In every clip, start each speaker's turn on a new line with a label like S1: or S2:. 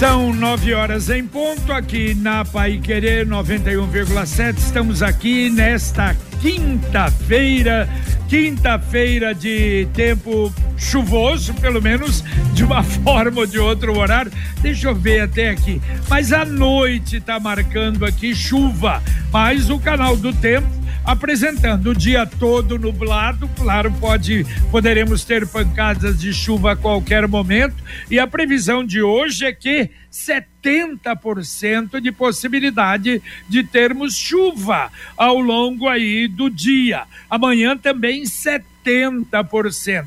S1: São nove horas em ponto aqui na Pai Querer 91,7. Estamos aqui nesta quinta-feira, quinta-feira de tempo chuvoso, pelo menos de uma forma ou de outro horário. Deixa eu ver até aqui. Mas a noite está marcando aqui chuva, mas o canal do tempo apresentando o dia todo nublado, claro, pode poderemos ter pancadas de chuva a qualquer momento, e a previsão de hoje é que 70% de possibilidade de termos chuva ao longo aí do dia. Amanhã também 70%.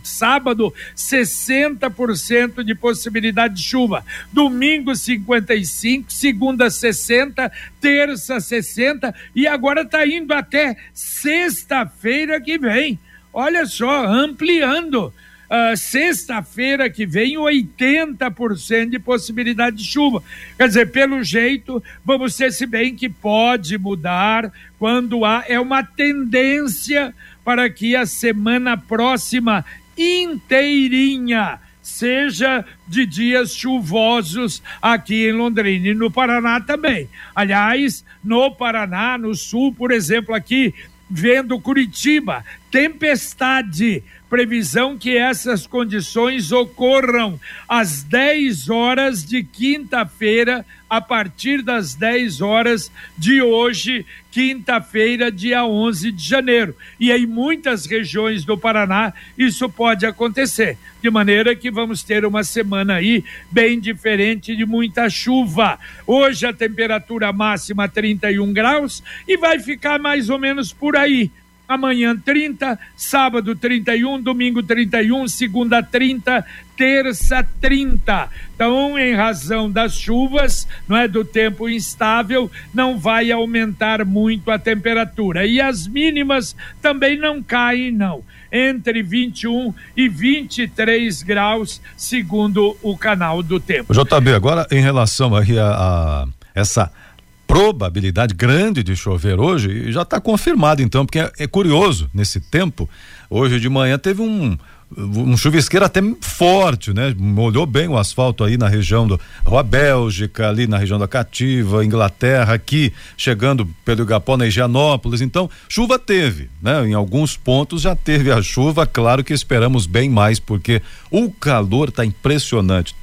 S1: Sábado, 60% de possibilidade de chuva. Domingo, 55%. Segunda, 60%. Terça, 60%. E agora está indo até sexta-feira que vem. Olha só, ampliando uh, sexta-feira que vem 80% de possibilidade de chuva. Quer dizer, pelo jeito, vamos ter se bem que pode mudar quando há é uma tendência para que a semana próxima inteirinha seja de dias chuvosos aqui em Londrina e no Paraná também. Aliás, no Paraná, no sul, por exemplo, aqui vendo Curitiba, tempestade previsão que essas condições ocorram às 10 horas de quinta-feira, a partir das 10 horas de hoje, quinta-feira, dia 11 de janeiro. E em muitas regiões do Paraná isso pode acontecer, de maneira que vamos ter uma semana aí bem diferente de muita chuva. Hoje a temperatura máxima 31 graus e vai ficar mais ou menos por aí amanhã 30, sábado 31, domingo 31, segunda 30, terça 30. Então, em razão das chuvas, não é do tempo instável, não vai aumentar muito a temperatura. E as mínimas também não caem não, entre 21 e 23 graus, segundo o canal do tempo.
S2: JB, agora em relação aí a, a essa probabilidade grande de chover hoje já está confirmado então, porque é, é, curioso nesse tempo. Hoje de manhã teve um um chuvisqueiro até forte, né? Molhou bem o asfalto aí na região do Rua Bélgica, ali na região da Cativa, Inglaterra, aqui chegando pelo Igapó na Higienópolis. Então, chuva teve, né? Em alguns pontos já teve a chuva, claro que esperamos bem mais, porque o calor está impressionante.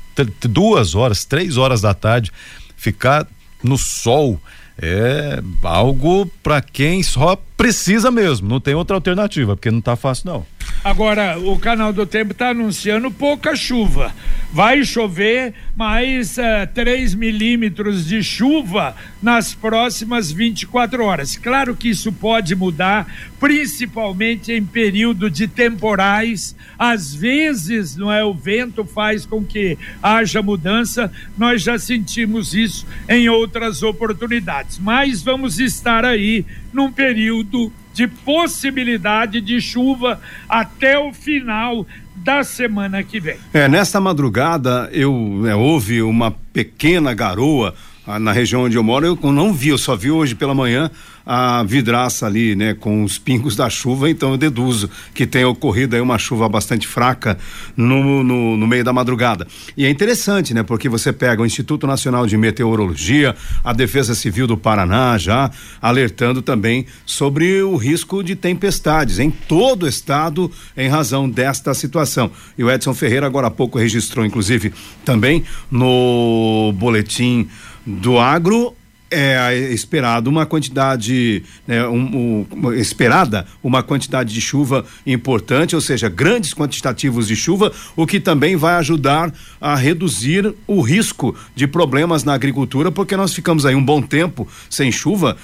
S2: Duas horas, três horas da tarde, ficar no sol é algo para quem só precisa mesmo, não tem outra alternativa, porque não está fácil não.
S1: Agora, o canal do tempo está anunciando pouca chuva. Vai chover mais uh, eh, 3 milímetros de chuva nas próximas 24 horas. Claro que isso pode mudar, principalmente em período de temporais. Às vezes, não é, o vento faz com que haja mudança. Nós já sentimos isso em outras oportunidades. Mas vamos estar aí num período de possibilidade de chuva até o final da semana que vem.
S3: É, nesta madrugada eu é, houve uma pequena garoa ah, na região onde eu moro, eu não vi, eu só vi hoje pela manhã a vidraça ali, né, com os pingos da chuva, então eu deduzo que tenha ocorrido aí uma chuva bastante fraca no, no, no, meio da madrugada. E é interessante, né, porque você pega o Instituto Nacional de Meteorologia, a Defesa Civil do Paraná já alertando também sobre o risco de tempestades em todo o estado em razão desta situação. E o Edson Ferreira agora há pouco registrou, inclusive, também no boletim do agro é esperado uma quantidade, né, um, um, esperada uma quantidade de chuva importante, ou seja, grandes quantitativos de chuva, o que também vai ajudar a reduzir o risco de problemas na agricultura, porque nós ficamos aí um bom tempo sem chuva.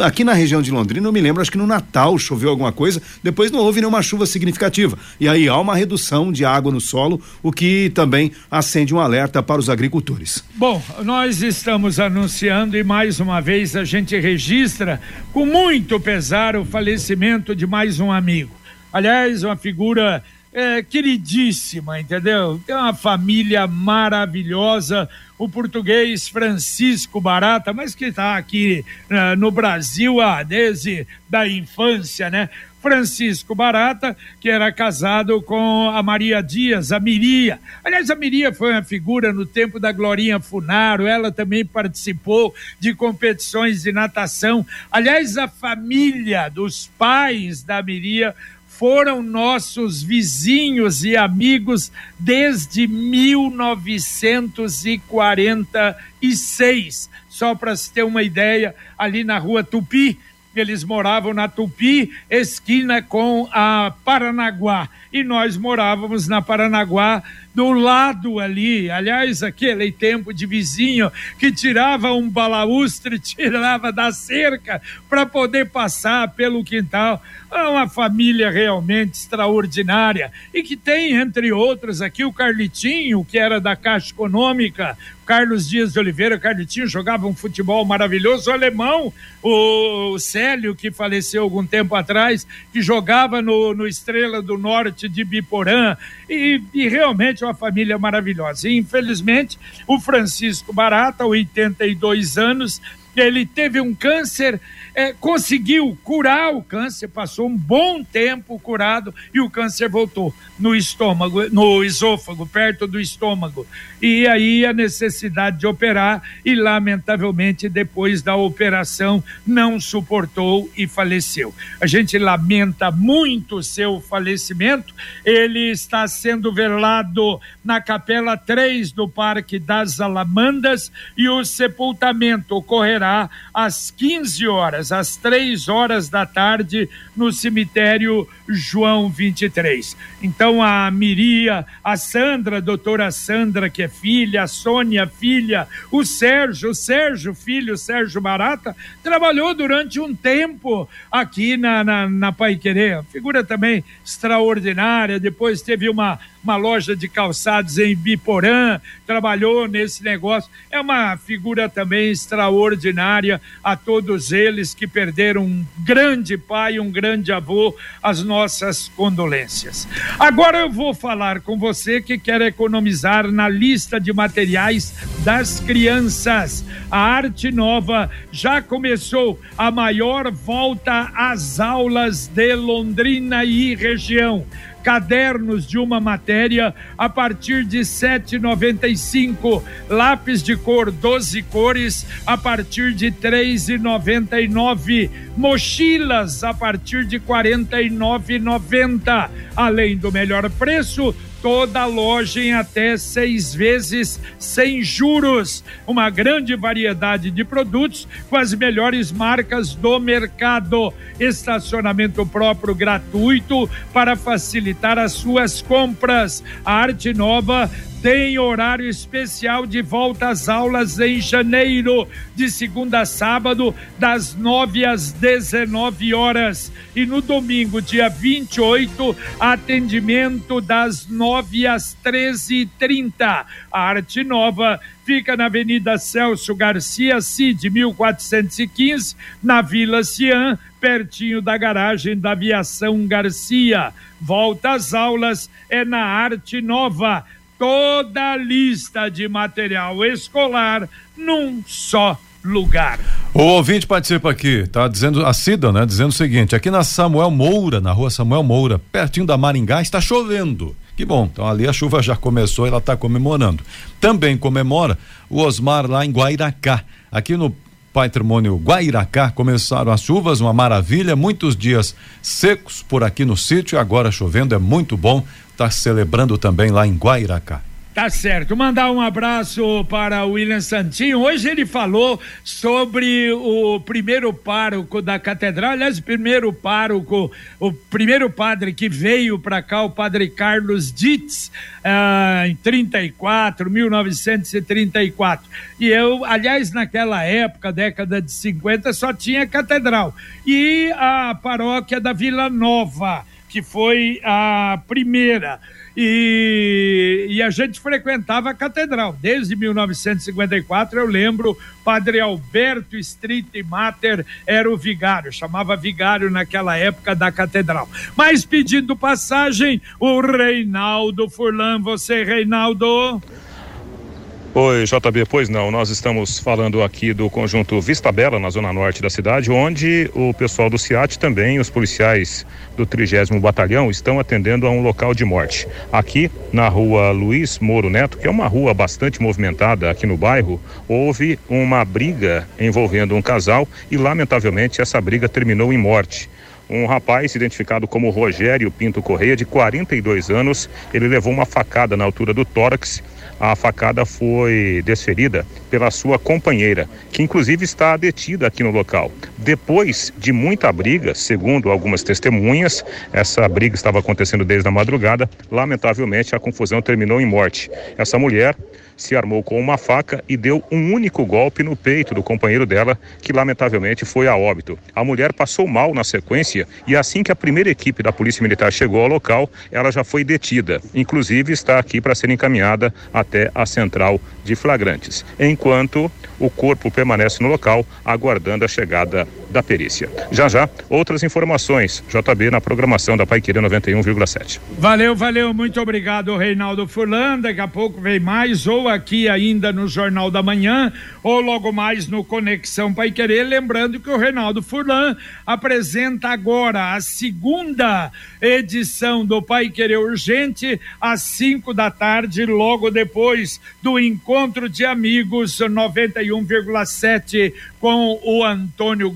S3: Aqui na região de Londrina, eu me lembro, acho que no Natal choveu alguma coisa, depois não houve nenhuma chuva significativa. E aí há uma redução de água no solo, o que também acende um alerta para os agricultores.
S1: Bom, nós estamos anunciando e mais mais uma vez a gente registra com muito pesar o falecimento de mais um amigo. Aliás, uma figura é, queridíssima, entendeu? Tem uma família maravilhosa, o português Francisco Barata, mas que está aqui uh, no Brasil ah, desde da infância, né? Francisco Barata, que era casado com a Maria Dias, a Miria. Aliás, a Miria foi uma figura no tempo da Glorinha Funaro, ela também participou de competições de natação. Aliás, a família dos pais da Miria foram nossos vizinhos e amigos desde 1946. Só para se ter uma ideia, ali na rua Tupi, eles moravam na Tupi, esquina com a Paranaguá. E nós morávamos na Paranaguá, do lado ali. Aliás, aquele tempo de vizinho que tirava um balaustre, tirava da cerca para poder passar pelo quintal. É uma família realmente extraordinária e que tem, entre outros, aqui o Carlitinho, que era da Caixa Econômica, Carlos Dias de Oliveira, Carlitinho jogava um futebol maravilhoso, o alemão, o Célio, que faleceu algum tempo atrás, que jogava no, no Estrela do Norte de Biporã, e, e realmente uma família maravilhosa. E, infelizmente, o Francisco Barata, 82 anos, ele teve um câncer é, conseguiu curar o câncer, passou um bom tempo curado e o câncer voltou no estômago, no esôfago, perto do estômago. E aí a necessidade de operar e, lamentavelmente, depois da operação, não suportou e faleceu. A gente lamenta muito o seu falecimento. Ele está sendo velado na Capela 3 do Parque das Alamandas e o sepultamento ocorrerá às 15 horas às três horas da tarde, no cemitério João 23. Então a Miria, a Sandra, a doutora Sandra, que é filha, a Sônia, filha, o Sérgio, o Sérgio, filho, o Sérgio Barata, trabalhou durante um tempo aqui na, na, na Pai Querer. Figura também extraordinária. Depois teve uma, uma loja de calçados em Biporã, trabalhou nesse negócio. É uma figura também extraordinária a todos eles que perderam um grande pai, um grande avô, as nossas condolências. Agora eu vou falar com você que quer economizar na lista de materiais das crianças. A Arte Nova já começou a maior volta às aulas de Londrina e região cadernos de uma matéria a partir de 7,95, lápis de cor 12 cores a partir de 3,99, mochilas a partir de 49,90. Além do melhor preço, toda loja em até seis vezes sem juros. Uma grande variedade de produtos com as melhores marcas do mercado. Estacionamento próprio gratuito para facilitar as suas compras. A Arte Nova tem horário especial de volta às aulas em janeiro, de segunda a sábado, das 9 às 19 horas. E no domingo, dia 28, atendimento das 9 às 13h30. A Arte Nova fica na Avenida Celso Garcia Cid, 1415, na Vila Cian, pertinho da garagem da Aviação Garcia. Volta às aulas é na Arte Nova toda a lista de material escolar num só lugar.
S2: O ouvinte participa aqui, tá dizendo, a Cida, né, dizendo o seguinte, aqui na Samuel Moura, na rua Samuel Moura, pertinho da Maringá, está chovendo. Que bom, então ali a chuva já começou e ela está comemorando. Também comemora o Osmar lá em Guairacá. Aqui no patrimônio Guairacá começaram as chuvas, uma maravilha, muitos dias secos por aqui no sítio, agora chovendo, é muito bom está celebrando também lá em Guairacá.
S1: Tá certo. Mandar um abraço para o William Santinho. Hoje ele falou sobre o primeiro pároco da catedral, aliás, o primeiro pároco, o primeiro padre que veio para cá, o padre Carlos Dietz, ah, em 34, 1934. E eu, aliás, naquela época, década de 50, só tinha catedral. E a paróquia da Vila Nova que foi a primeira. E, e, a gente frequentava a catedral. Desde 1954, eu lembro, Padre Alberto Street Mater era o vigário, chamava vigário naquela época da catedral. Mas pedindo passagem, o Reinaldo Furlan. Você, Reinaldo?
S4: Oi, JB, pois não, nós estamos falando aqui do conjunto Vista Bela, na zona norte da cidade, onde o pessoal do CIAT também, os policiais do 30 Batalhão, estão atendendo a um local de morte. Aqui, na rua Luiz Moro Neto, que é uma rua bastante movimentada aqui no bairro, houve uma briga envolvendo um casal e, lamentavelmente, essa briga terminou em morte um rapaz identificado como Rogério Pinto Correia, de 42 anos. Ele levou uma facada na altura do tórax a facada foi desferida pela sua companheira, que inclusive está detida aqui no local. Depois de muita briga, segundo algumas testemunhas, essa briga estava acontecendo desde a madrugada. Lamentavelmente, a confusão terminou em morte. Essa mulher se armou com uma faca e deu um único golpe no peito do companheiro dela, que lamentavelmente foi a óbito. A mulher passou mal na sequência e assim que a primeira equipe da Polícia Militar chegou ao local, ela já foi detida. Inclusive está aqui para ser encaminhada até a central de flagrantes, enquanto o corpo permanece no local aguardando a chegada da perícia. Já já, outras informações. JB na programação da Paiqueira 91,7.
S1: Valeu, valeu, muito obrigado, Reinaldo Furlan. Daqui a pouco vem mais, ou aqui ainda no Jornal da Manhã, ou logo mais no Conexão Pai Querer. Lembrando que o Reinaldo Furlan apresenta agora a segunda edição do Pai Querer Urgente, às 5 da tarde, logo depois do encontro de amigos 91,7 com o Antônio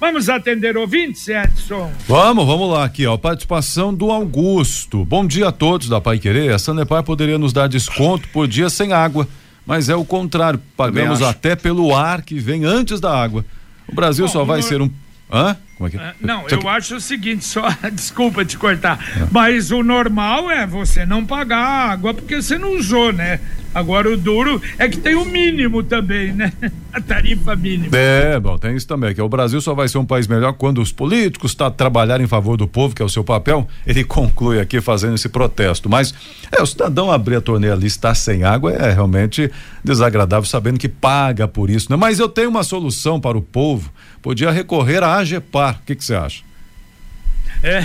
S1: Vamos atender ouvintes, Edson?
S2: Vamos, vamos lá aqui, ó. Participação do Augusto. Bom dia a todos da Pai Querer. A Sanepar poderia nos dar desconto por dia sem água, mas é o contrário. Pagamos até pelo ar que vem antes da água. O Brasil Bom, só vai ser um. Hã?
S1: Como é que... É? Não, eu acho o seguinte, só desculpa te cortar, é. mas o normal é você não pagar água porque você não usou, né? Agora o duro é que tem o mínimo também, né? A tarifa mínima.
S2: É, bom, tem isso também, que o Brasil só vai ser um país melhor quando os políticos tá trabalhar em favor do povo, que é o seu papel. Ele conclui aqui fazendo esse protesto, mas é o cidadão abrir a torneira ali estar sem água é realmente desagradável sabendo que paga por isso, né? Mas eu tenho uma solução para o povo. Podia recorrer à AGEPAR. O que você acha?
S1: É,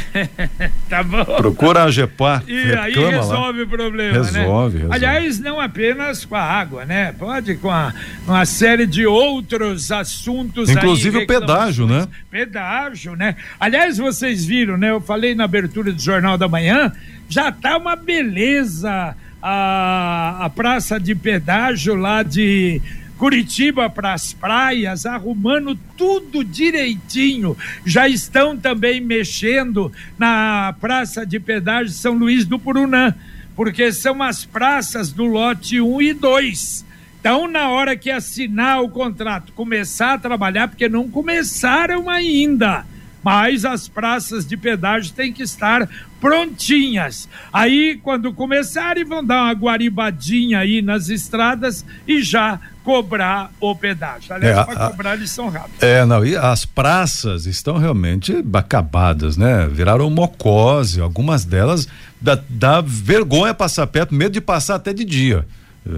S1: tá bom.
S2: Procura a Gepar.
S1: E aí resolve
S2: lá.
S1: o problema,
S2: resolve,
S1: né?
S2: Resolve.
S1: Aliás, não apenas com a água, né? Pode com a, uma série de outros assuntos.
S2: Inclusive
S1: aí,
S2: o pedágio, né?
S1: Pedágio, né? Aliás, vocês viram, né? Eu falei na abertura do Jornal da Manhã, já tá uma beleza a, a praça de pedágio lá de Curitiba para as praias, arrumando tudo direitinho. Já estão também mexendo na Praça de Pedágio São Luís do Purunã, porque são as praças do lote 1 e 2. Então, na hora que assinar o contrato, começar a trabalhar, porque não começaram ainda mas as praças de pedágio têm que estar prontinhas. Aí, quando começarem, vão dar uma guaribadinha aí nas estradas e já cobrar o pedágio. Aliás, é, para cobrar eles são rápidos.
S2: É, não, e as praças estão realmente acabadas, né? Viraram mocose, algumas delas dá, dá vergonha passar perto, medo de passar até de dia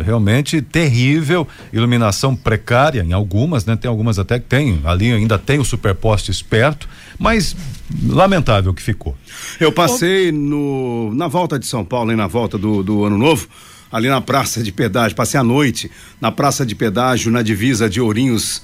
S2: realmente terrível, iluminação precária em algumas, né? Tem algumas até que tem, ali ainda tem o superposte esperto, mas lamentável que ficou.
S3: Eu passei no na volta de São Paulo e na volta do, do ano novo, ali na praça de pedágio, passei a noite na praça de pedágio na divisa de Ourinhos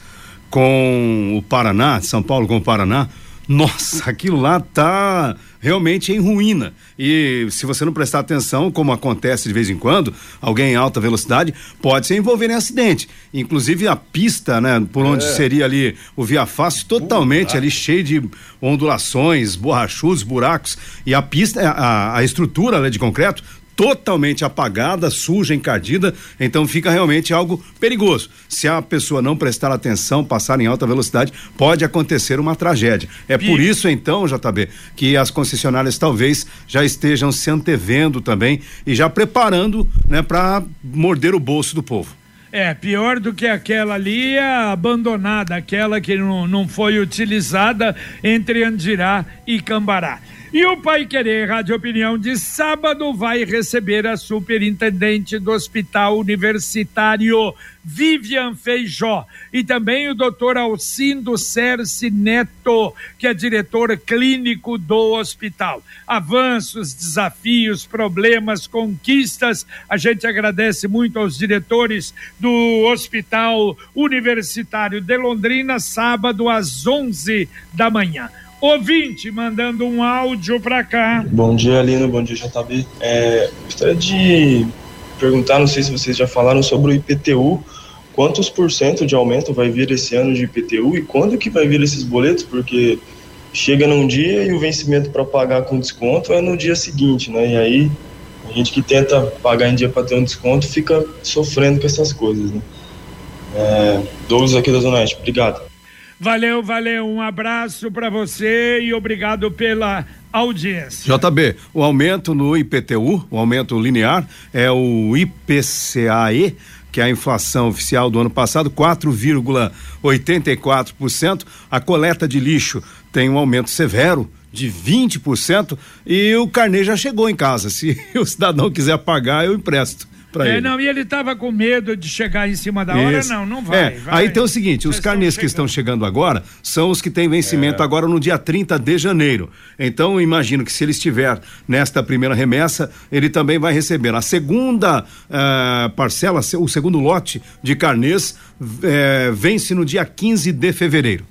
S3: com o Paraná, São Paulo com o Paraná. Nossa, aquilo lá tá realmente em ruína. E se você não prestar atenção, como acontece de vez em quando, alguém em alta velocidade pode se envolver em acidente. Inclusive a pista, né, por onde é. seria ali o via fácil, totalmente ali cheio de ondulações, borrachudos, buracos. E a pista, a, a estrutura né, de concreto totalmente apagada, suja, encardida, então fica realmente algo perigoso. Se a pessoa não prestar atenção, passar em alta velocidade, pode acontecer uma tragédia. É por isso então, JB, que as concessionárias talvez já estejam se antevendo também e já preparando, né, para morder o bolso do povo.
S1: É, pior do que aquela ali é abandonada, aquela que não, não foi utilizada entre Andirá e Cambará. E o Pai Querer Rádio Opinião de sábado vai receber a superintendente do Hospital Universitário, Vivian Feijó, e também o doutor Alcindo Cerci Neto, que é diretor clínico do hospital. Avanços, desafios, problemas, conquistas. A gente agradece muito aos diretores do Hospital Universitário de Londrina, sábado às 11 da manhã. Ouvinte mandando um áudio para cá.
S5: Bom dia, Alina. Bom dia, JB. É, gostaria de perguntar, não sei se vocês já falaram sobre o IPTU. Quantos por cento de aumento vai vir esse ano de IPTU e quando que vai vir esses boletos? Porque chega num dia e o vencimento para pagar com desconto é no dia seguinte, né? E aí a gente que tenta pagar em dia para ter um desconto fica sofrendo com essas coisas, né? É, Douglas aqui da Zona Oeste, obrigado.
S1: Valeu, valeu. Um abraço para você e obrigado pela audiência.
S3: JB, o aumento no IPTU, o aumento linear, é o IPCAE, que é a inflação oficial do ano passado, 4,84%. A coleta de lixo tem um aumento severo de 20% e o carnê já chegou em casa. Se o cidadão quiser pagar, eu empresto para
S1: é,
S3: ele.
S1: não, e ele estava com medo de chegar em cima da hora, não, não vai.
S3: É,
S1: vai.
S3: Aí tem o seguinte, os
S1: Vocês
S3: carnês que estão chegando agora são os que têm vencimento agora no dia 30 de janeiro. Então, eu imagino que se ele estiver nesta primeira remessa, ele também vai receber. A segunda eh, parcela, o segundo lote de carnês, eh, vence no dia 15 de fevereiro.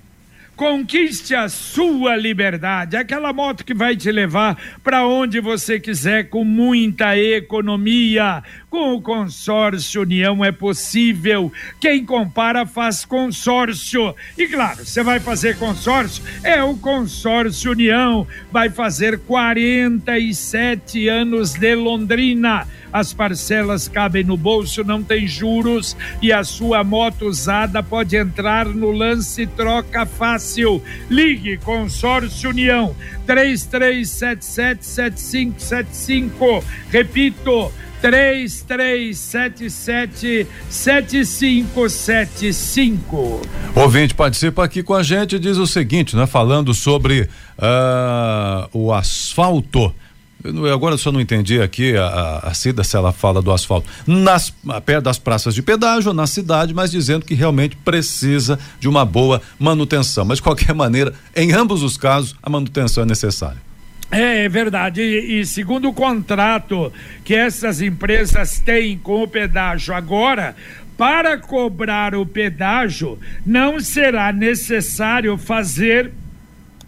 S1: Conquiste a sua liberdade, aquela moto que vai te levar para onde você quiser com muita economia. Com o consórcio União é possível. Quem compara faz consórcio. E claro, você vai fazer consórcio, é o consórcio União. Vai fazer 47 anos de Londrina. As parcelas cabem no bolso, não tem juros e a sua moto usada pode entrar no lance troca fácil. Ligue Consórcio União 33777575. Repito, 3377 7575.
S2: Ouvinte participa aqui com a gente diz o seguinte, né? Falando sobre uh, o asfalto. Eu, agora só não entendi aqui a, a Cida se ela fala do asfalto nas perto das praças de pedágio na cidade, mas dizendo que realmente precisa de uma boa manutenção. Mas de qualquer maneira, em ambos os casos, a manutenção é necessária.
S1: É, é verdade. E, e, segundo o contrato que essas empresas têm com o pedágio agora, para cobrar o pedágio, não será necessário fazer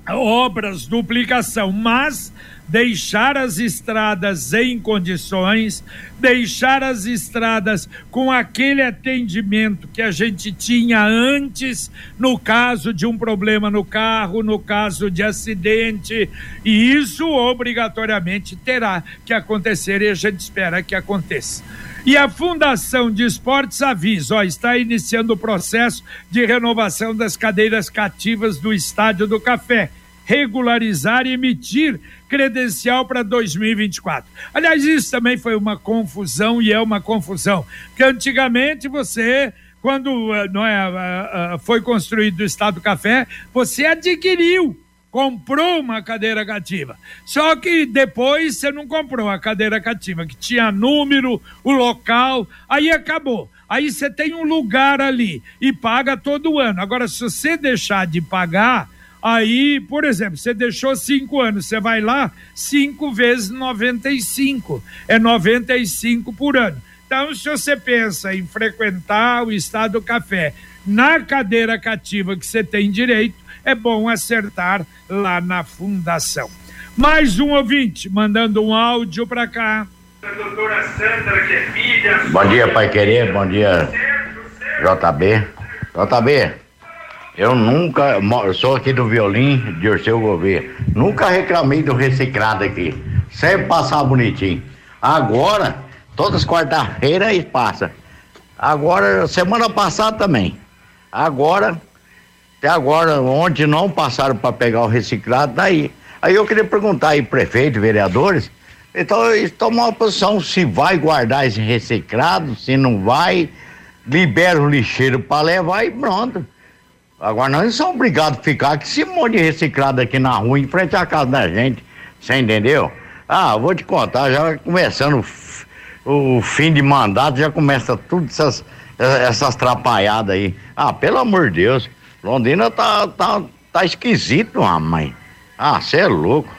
S1: obras, duplicação, mas deixar as estradas em condições, deixar as estradas com aquele atendimento que a gente tinha antes, no caso de um problema no carro, no caso de acidente, e isso obrigatoriamente terá que acontecer e a gente espera que aconteça. E a Fundação de Esportes avisa, ó, está iniciando o processo de renovação das cadeiras cativas do Estádio do Café regularizar e emitir credencial para 2024. Aliás, isso também foi uma confusão e é uma confusão, porque antigamente você quando eh, não é, eh, eh, foi construído o Estado do Café, você adquiriu, comprou uma cadeira cativa. Só que depois você não comprou a cadeira cativa, que tinha número, o local, aí acabou. Aí você tem um lugar ali e paga todo ano. Agora, se você deixar de pagar, Aí, por exemplo, você deixou cinco anos, você vai lá, cinco vezes 95, é 95 por ano. Então, se você pensa em frequentar o Estado do Café na cadeira cativa que você tem direito, é bom acertar lá na fundação. Mais um ouvinte mandando um áudio para cá.
S6: doutora Sandra, que é filha. Bom dia, Pai Querer. Bom dia, JB. JB, eu nunca, sou aqui do Violim, de Orceu Gouveia. Nunca reclamei do reciclado aqui. Sempre passava bonitinho. Agora, todas as quarta-feiras passa. Agora, semana passada também. Agora, até agora, ontem não passaram para pegar o reciclado, daí. Aí eu queria perguntar aí, prefeito, vereadores, então tomam uma posição se vai guardar esse reciclado, se não vai, libera o lixeiro para levar e pronto. Agora nós não somos obrigados a ficar com esse monte de reciclado aqui na rua, em frente à casa da gente. Você entendeu? Ah, vou te contar, já começando o, o fim de mandato, já começa tudo essas, essas trapalhadas aí. Ah, pelo amor de Deus, Londrina tá, tá, tá esquisito, mãe. Ah, você é louco.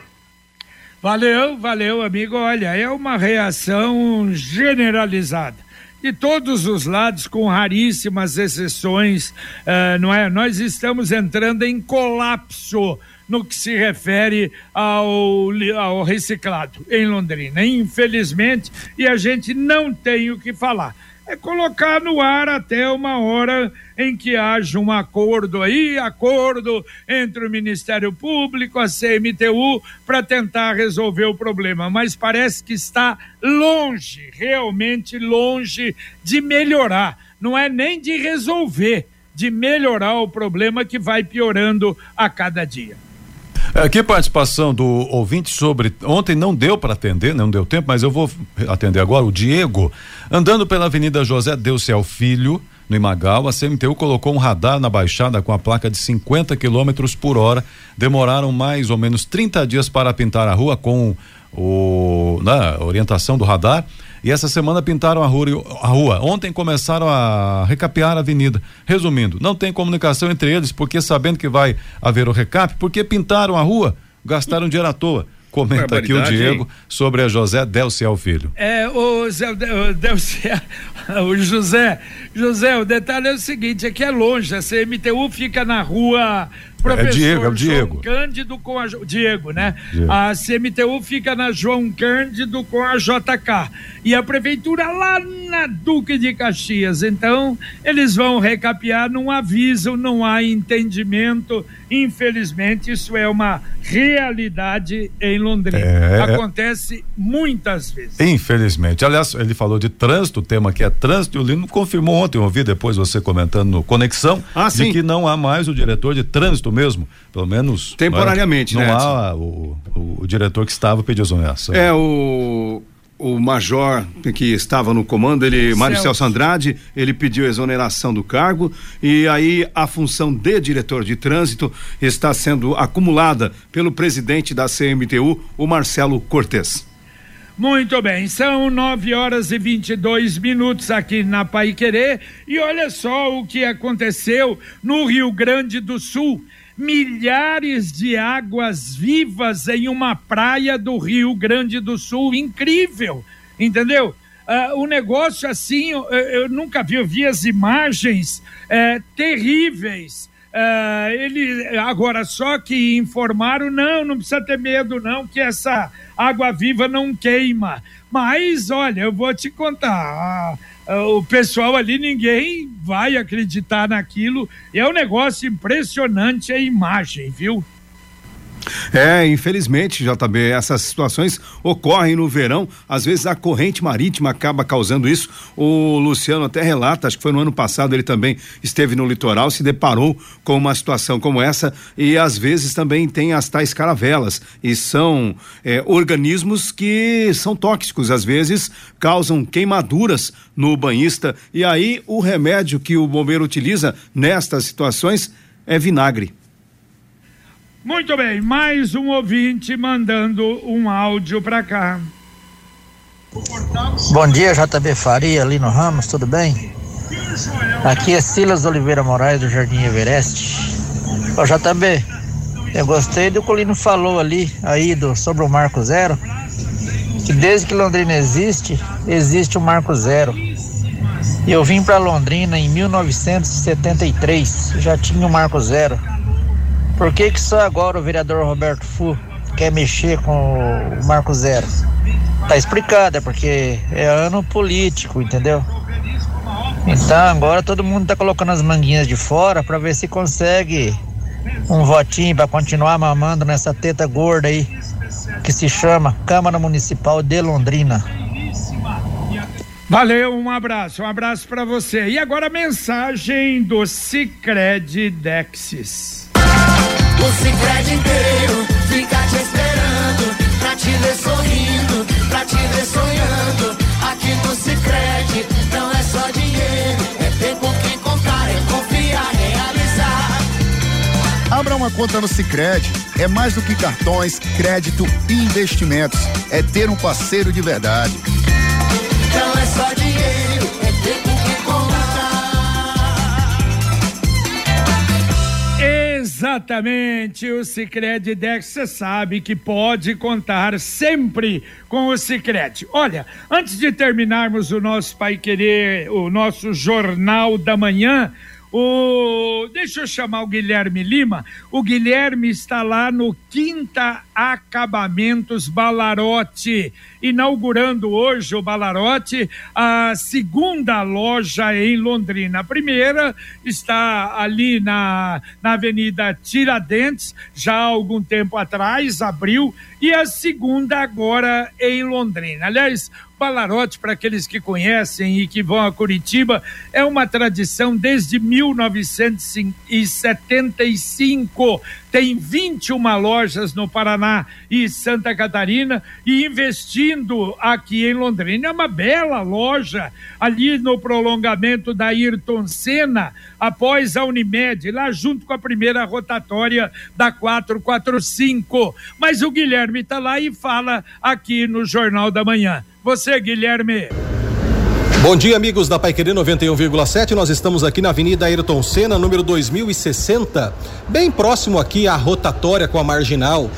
S1: Valeu, valeu, amigo. Olha, é uma reação generalizada de todos os lados, com raríssimas exceções, uh, não é? Nós estamos entrando em colapso no que se refere ao, ao reciclado em Londrina, infelizmente, e a gente não tem o que falar é colocar no ar até uma hora em que haja um acordo aí, acordo entre o Ministério Público, a CMTU, para tentar resolver o problema. Mas parece que está longe, realmente longe de melhorar. Não é nem de resolver, de melhorar o problema que vai piorando a cada dia.
S2: Aqui participação do ouvinte sobre. Ontem não deu para atender, não deu tempo, mas eu vou atender agora. O Diego, andando pela Avenida José Deucel Filho, no Imagal, a CMTU colocou um radar na baixada com a placa de 50 km por hora. Demoraram mais ou menos 30 dias para pintar a rua com o, na né, orientação do radar e essa semana pintaram a rua, a rua. Ontem começaram a recapear a avenida. Resumindo, não tem comunicação entre eles, porque sabendo que vai haver o recap, porque pintaram a rua, gastaram dinheiro à toa. Comenta aqui o Diego hein? sobre a José Delciel Filho.
S1: É, o Zé Delciel, o José, José, o detalhe é o seguinte, é que é longe, a CMTU fica na rua Professor é Diego, é o Diego. João Cândido com a Diego, né? Diego. A CMTU fica na João Cândido com a JK e a prefeitura lá na Duque de Caxias. Então, eles vão recapear, não avisam, não há entendimento. Infelizmente, isso é uma realidade em Londrina. É... Acontece muitas vezes.
S2: Infelizmente. Aliás, ele falou de trânsito, o tema que é trânsito, e o Lino confirmou ontem, eu ouvi depois você comentando no Conexão, ah, de que não há mais o diretor de trânsito mesmo, pelo menos.
S3: Temporariamente,
S2: não,
S3: né?
S2: Não há o, o, o, diretor que estava pediu exoneração.
S3: É, o o major que estava no comando, ele, Mário Celso Andrade, ele pediu exoneração do cargo e aí a função de diretor de trânsito está sendo acumulada pelo presidente da CMTU, o Marcelo Cortes.
S1: Muito bem, são nove horas e 22 minutos aqui na Pai Querer e olha só o que aconteceu no Rio Grande do Sul milhares de águas vivas em uma praia do Rio Grande do Sul. Incrível, entendeu? Uh, o negócio assim, eu, eu, nunca vi, eu vi as imagens uh, terríveis. Uh, ele agora só que informaram não, não precisa ter medo não que essa água viva não queima. Mas olha, eu vou te contar, o pessoal ali, ninguém vai acreditar naquilo. É um negócio impressionante a imagem, viu?
S3: É, infelizmente, JB, essas situações ocorrem no verão. Às vezes a corrente marítima acaba causando isso. O Luciano até relata, acho que foi no ano passado, ele também esteve no litoral, se deparou com uma situação como essa. E às vezes também tem as tais caravelas. E são é, organismos que são tóxicos, às vezes causam queimaduras no banhista. E aí o remédio que o bombeiro utiliza nestas situações é vinagre.
S1: Muito bem, mais um ouvinte mandando um áudio para cá.
S7: Bom dia, JB Faria, ali no Ramos, tudo bem? Aqui é Silas Oliveira Moraes do Jardim Everest. Ô JB, eu gostei do que o Lino falou ali aí do, sobre o Marco Zero. Que desde que Londrina existe, existe o Marco Zero. Eu vim para Londrina em 1973, já tinha o Marco Zero. Por que, que só agora o vereador Roberto Fu quer mexer com o Marco Zero? Tá explicado, é porque é ano político, entendeu? Então agora todo mundo tá colocando as manguinhas de fora para ver se consegue um votinho para continuar mamando nessa teta gorda aí que se chama Câmara Municipal de Londrina.
S1: Valeu, um abraço, um abraço para você. E agora a mensagem do Cicred Dexis.
S8: O Cicred inteiro fica te esperando Pra te ver sorrindo, pra te ver sonhando Aqui no Cicred não é só dinheiro É tempo que contar, é confiar, realizar
S9: Abra uma conta no Sicredi. É mais do que cartões, crédito e investimentos. É ter um parceiro de verdade.
S8: Não é só dinheiro,
S1: Exatamente, o Sicredi Dex você sabe que pode contar sempre com o Sicredi. Olha, antes de terminarmos o nosso Pai Querer, o nosso Jornal da Manhã, o, deixa eu chamar o Guilherme Lima. O Guilherme está lá no Quinta Acabamentos Balarote, inaugurando hoje o Balarote, a segunda loja em Londrina. A primeira está ali na, na Avenida Tiradentes, já há algum tempo atrás, abriu, e a segunda agora em Londrina. Aliás, Balarote, para aqueles que conhecem e que vão a Curitiba, é uma tradição desde 1975. Tem 21 lojas no Paraná e Santa Catarina e investindo aqui em Londrina. É uma bela loja ali no prolongamento da Ayrton Senna, após a Unimed, lá junto com a primeira rotatória da 445. Mas o Guilherme está lá e fala aqui no Jornal da Manhã. Você, Guilherme.
S10: Bom dia, amigos da Paiquerê 91,7. Nós estamos aqui na Avenida Ayrton Senna, número 2060, bem próximo aqui à rotatória com a marginal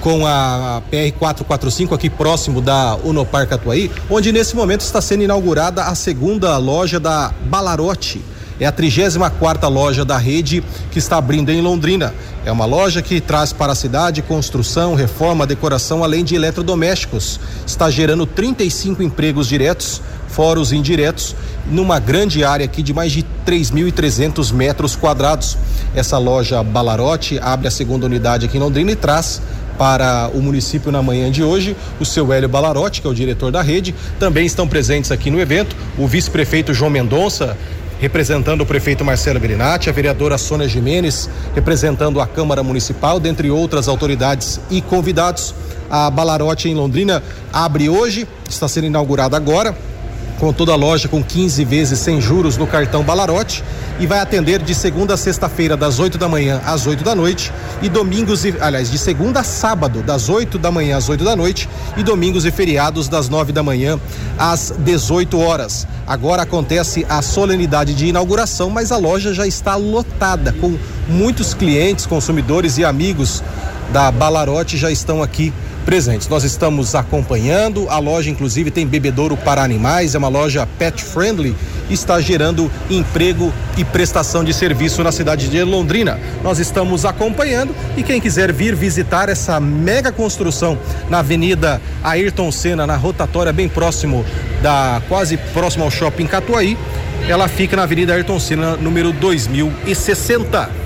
S10: com a PR 445 aqui próximo da Unopar Catuaí, onde nesse momento está sendo inaugurada a segunda loja da Balarote. É a 34 quarta loja da rede que está abrindo em Londrina. É uma loja que traz para a cidade construção, reforma, decoração, além de eletrodomésticos. Está gerando 35 empregos diretos, fora os indiretos, numa grande área aqui de mais de 3.300 metros quadrados. Essa loja Balarote abre a segunda unidade aqui em Londrina e traz para o município na manhã de hoje, o seu Hélio Balarote, que é o diretor da rede. Também estão presentes aqui no evento o vice-prefeito João Mendonça, representando o prefeito Marcelo Grinati, a vereadora Sônia Jimenez, representando a Câmara Municipal, dentre outras autoridades e convidados. A Balarote em Londrina abre hoje, está sendo inaugurada agora com toda a loja com 15 vezes sem juros no cartão Balarote e vai atender de segunda a sexta-feira das 8 da manhã às 8 da noite e domingos e aliás de segunda a sábado das 8 da manhã às 8 da noite e domingos e feriados das 9 da manhã às 18 horas. Agora acontece a solenidade de inauguração, mas a loja já está lotada com muitos clientes, consumidores e amigos da Balarote já estão aqui presentes. Nós estamos acompanhando, a loja inclusive tem bebedouro para animais, é uma loja pet friendly, está gerando emprego e prestação de serviço na cidade de Londrina. Nós estamos acompanhando e quem quiser vir visitar essa mega construção na Avenida Ayrton Senna, na rotatória bem próximo da quase próximo ao shopping Catuaí, ela fica na Avenida Ayrton Senna, número 2060.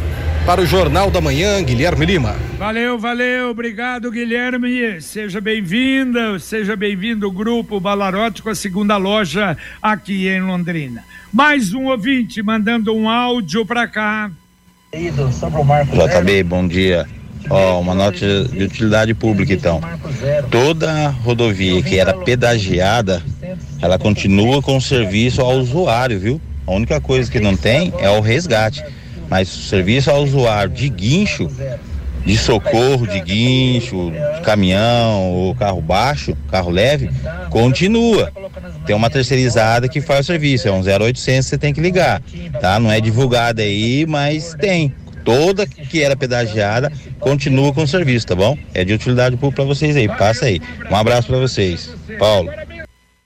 S10: Para o Jornal da Manhã, Guilherme Lima.
S1: Valeu, valeu, obrigado Guilherme. Seja bem-vinda, seja bem-vindo o grupo Balarote com a segunda loja aqui em Londrina. Mais um ouvinte mandando um áudio para cá.
S11: JB, bom dia. Ó, uma nota de utilidade pública então. Toda rodovia que era pedagiada, ela continua com serviço ao usuário, viu? A única coisa que não tem é o resgate. Mas serviço ao usuário de guincho, de socorro de guincho, de caminhão ou carro baixo, carro leve, continua. Tem uma terceirizada que faz o serviço, é um 0800 você tem que ligar, tá? Não é divulgado aí, mas tem. Toda que era pedagiada continua com o serviço, tá bom? É de utilidade pública para vocês aí, passa aí. Um abraço para vocês. Paulo.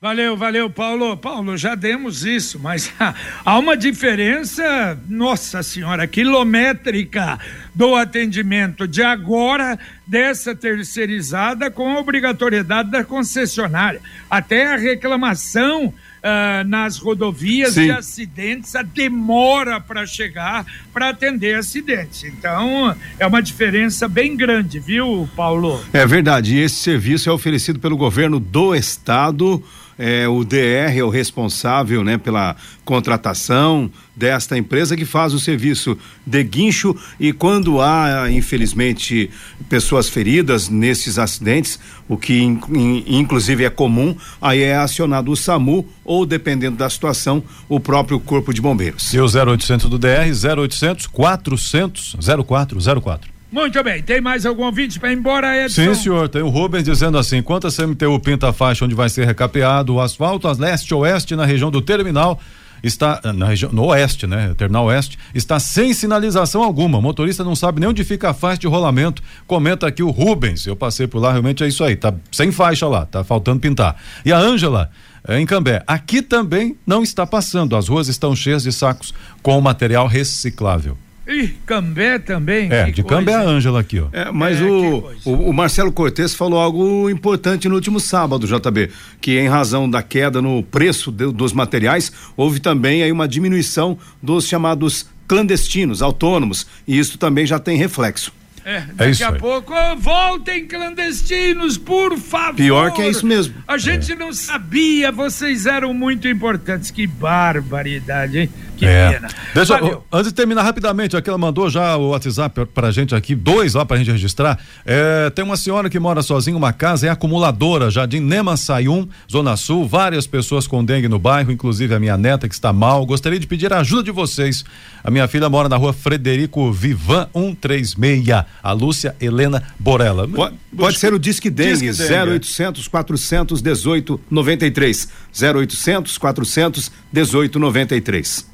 S1: Valeu, valeu, Paulo. Paulo, já demos isso, mas há uma diferença, nossa senhora, quilométrica do atendimento de agora dessa terceirizada com a obrigatoriedade da concessionária. Até a reclamação Uh, nas rodovias Sim. de acidentes, a demora para chegar para atender acidentes. Então, é uma diferença bem grande, viu, Paulo?
S3: É verdade. E esse serviço é oferecido pelo governo do estado é, o DR é o responsável, né, pela contratação desta empresa que faz o serviço de guincho e quando há, infelizmente, pessoas feridas nesses acidentes, o que in, in, inclusive é comum, aí é acionado o SAMU ou, dependendo da situação, o próprio Corpo de Bombeiros.
S2: E o 0800 do DR, 0800 400 0404.
S1: Muito bem, tem mais algum ouvinte para ir embora, Edson?
S2: Sim, senhor. Tem o Rubens dizendo assim: quanto a CMTU pinta a faixa onde vai ser recapeado o asfalto, a leste-oeste na região do terminal está na região no oeste, né? Terminal Oeste está sem sinalização alguma. O motorista não sabe nem onde fica a faixa de rolamento. Comenta aqui o Rubens. Eu passei por lá, realmente é isso aí. Tá sem faixa lá, tá faltando pintar. E a Ângela em Cambé. Aqui também não está passando. As ruas estão cheias de sacos com material reciclável.
S1: Ih, Cambé também.
S2: É, de Cambé a Ângela aqui, ó.
S3: É, mas é, o, o, o, Marcelo Cortes falou algo importante no último sábado, JB, que em razão da queda no preço de, dos materiais, houve também aí uma diminuição dos chamados clandestinos, autônomos, e isso também já tem reflexo.
S1: É, daqui é a pouco, oh, voltem clandestinos, por favor.
S3: Pior que é isso mesmo.
S1: A gente é. não sabia, vocês eram muito importantes. Que barbaridade, hein? Que
S2: é. pena. Deixa, eu, antes de terminar rapidamente, aqui ela mandou já o WhatsApp pra gente aqui, dois lá pra gente registrar. É, tem uma senhora que mora sozinha em uma casa, é acumuladora, Jardim Nema Sayum, Zona Sul, várias pessoas com dengue no bairro, inclusive a minha neta que está mal. Gostaria de pedir a ajuda de vocês. A minha filha mora na rua Frederico Vivan 136, a Lúcia Helena Borella.
S3: Pode, pode ser o Disque Dengue, Disque Dengue 0800 418 93. 0800 418 93.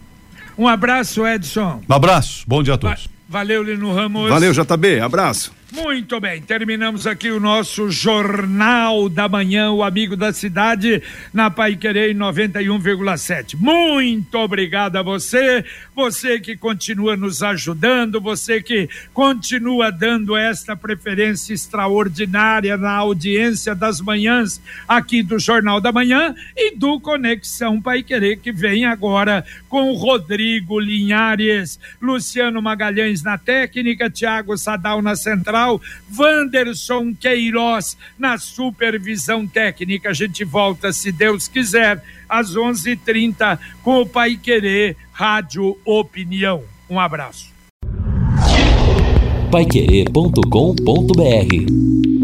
S1: Um abraço, Edson.
S2: Um abraço, bom dia a todos. Va
S1: valeu, Lino Ramos.
S3: Valeu, JB, abraço.
S1: Muito bem, terminamos aqui o nosso Jornal da Manhã, o Amigo da Cidade, na Pai Querer 91,7. Muito obrigado a você, você que continua nos ajudando, você que continua dando esta preferência extraordinária na audiência das manhãs aqui do Jornal da Manhã e do Conexão Pai Querer, que vem agora com Rodrigo Linhares, Luciano Magalhães na técnica, Tiago Sadal na central Central, Wanderson Queiroz na supervisão técnica. A gente volta, se Deus quiser, às 11:30 com o Pai Querer Rádio Opinião. Um abraço.
S12: Paiquerê.com.br